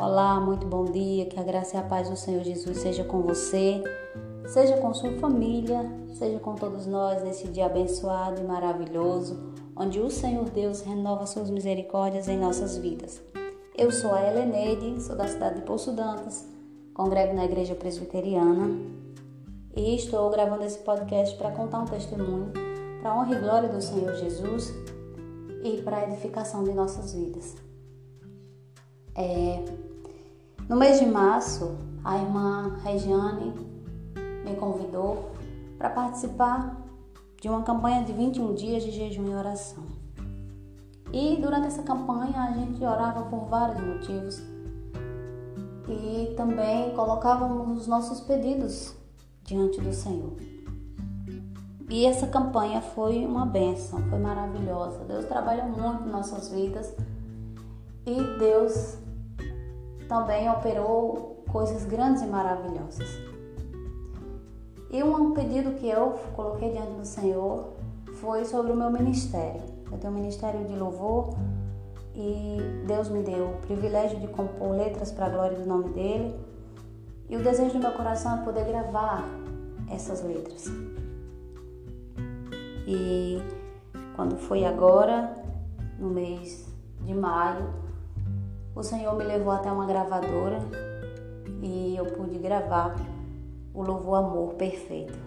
Olá, muito bom dia. Que a graça e a paz do Senhor Jesus seja com você, seja com sua família, seja com todos nós nesse dia abençoado e maravilhoso, onde o Senhor Deus renova suas misericórdias em nossas vidas. Eu sou a Heleneide, sou da cidade de Poço Dantas, congrego na Igreja Presbiteriana e estou gravando esse podcast para contar um testemunho para a honra e glória do Senhor Jesus e para a edificação de nossas vidas. É, no mês de março, a irmã Regiane me convidou para participar de uma campanha de 21 dias de jejum e oração. E durante essa campanha a gente orava por vários motivos e também colocávamos os nossos pedidos diante do Senhor. E essa campanha foi uma benção, foi maravilhosa. Deus trabalha muito em nossas vidas e Deus também operou coisas grandes e maravilhosas. E um pedido que eu coloquei diante do Senhor foi sobre o meu ministério. Eu tenho um ministério de louvor e Deus me deu o privilégio de compor letras para a glória do nome dele. E o desejo do meu coração é poder gravar essas letras. E quando foi agora, no mês de maio, o Senhor me levou até uma gravadora e eu pude gravar o Louvor Amor Perfeito.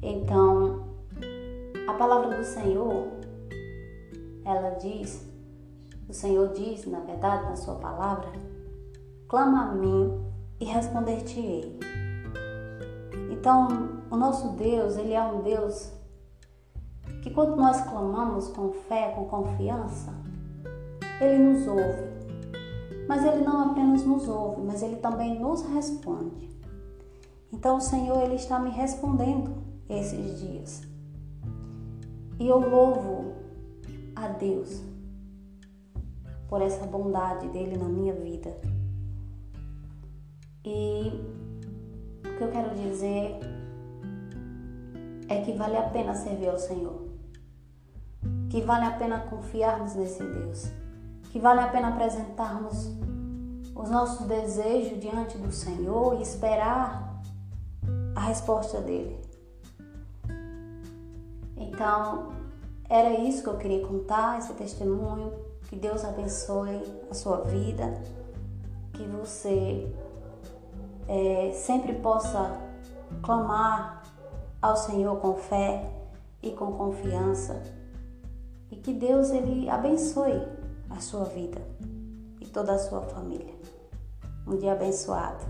Então, a palavra do Senhor, ela diz, o Senhor diz, na verdade, na sua palavra, clama a mim e responder-te-ei. Então, o nosso Deus, ele é um Deus que quando nós clamamos com fé, com confiança, ele nos ouve. Mas ele não apenas nos ouve, mas ele também nos responde. Então o Senhor ele está me respondendo esses dias. E eu louvo a Deus por essa bondade dele na minha vida. E o que eu quero dizer é que vale a pena servir ao Senhor. Que vale a pena confiarmos nesse Deus que vale a pena apresentarmos os nossos desejos diante do Senhor e esperar a resposta dele. Então, era isso que eu queria contar, esse testemunho. Que Deus abençoe a sua vida, que você é, sempre possa clamar ao Senhor com fé e com confiança. E que Deus ele abençoe a sua vida e toda a sua família. Um dia abençoado.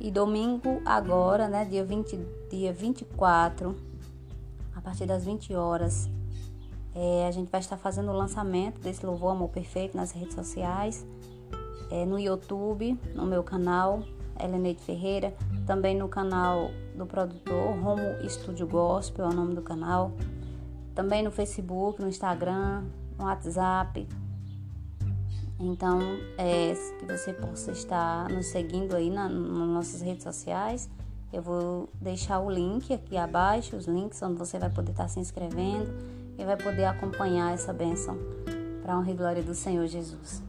E domingo agora, né, dia, 20, dia 24, a partir das 20 horas, é, a gente vai estar fazendo o lançamento desse Louvor Amor Perfeito nas redes sociais, é, no YouTube, no meu canal, Heleneide Ferreira, também no canal do produtor Romo Estúdio Gospel, é o nome do canal também no Facebook, no Instagram, no WhatsApp. Então, é, que você possa estar nos seguindo aí na, nas nossas redes sociais. Eu vou deixar o link aqui abaixo, os links onde você vai poder estar se inscrevendo e vai poder acompanhar essa bênção para a honra e glória do Senhor Jesus.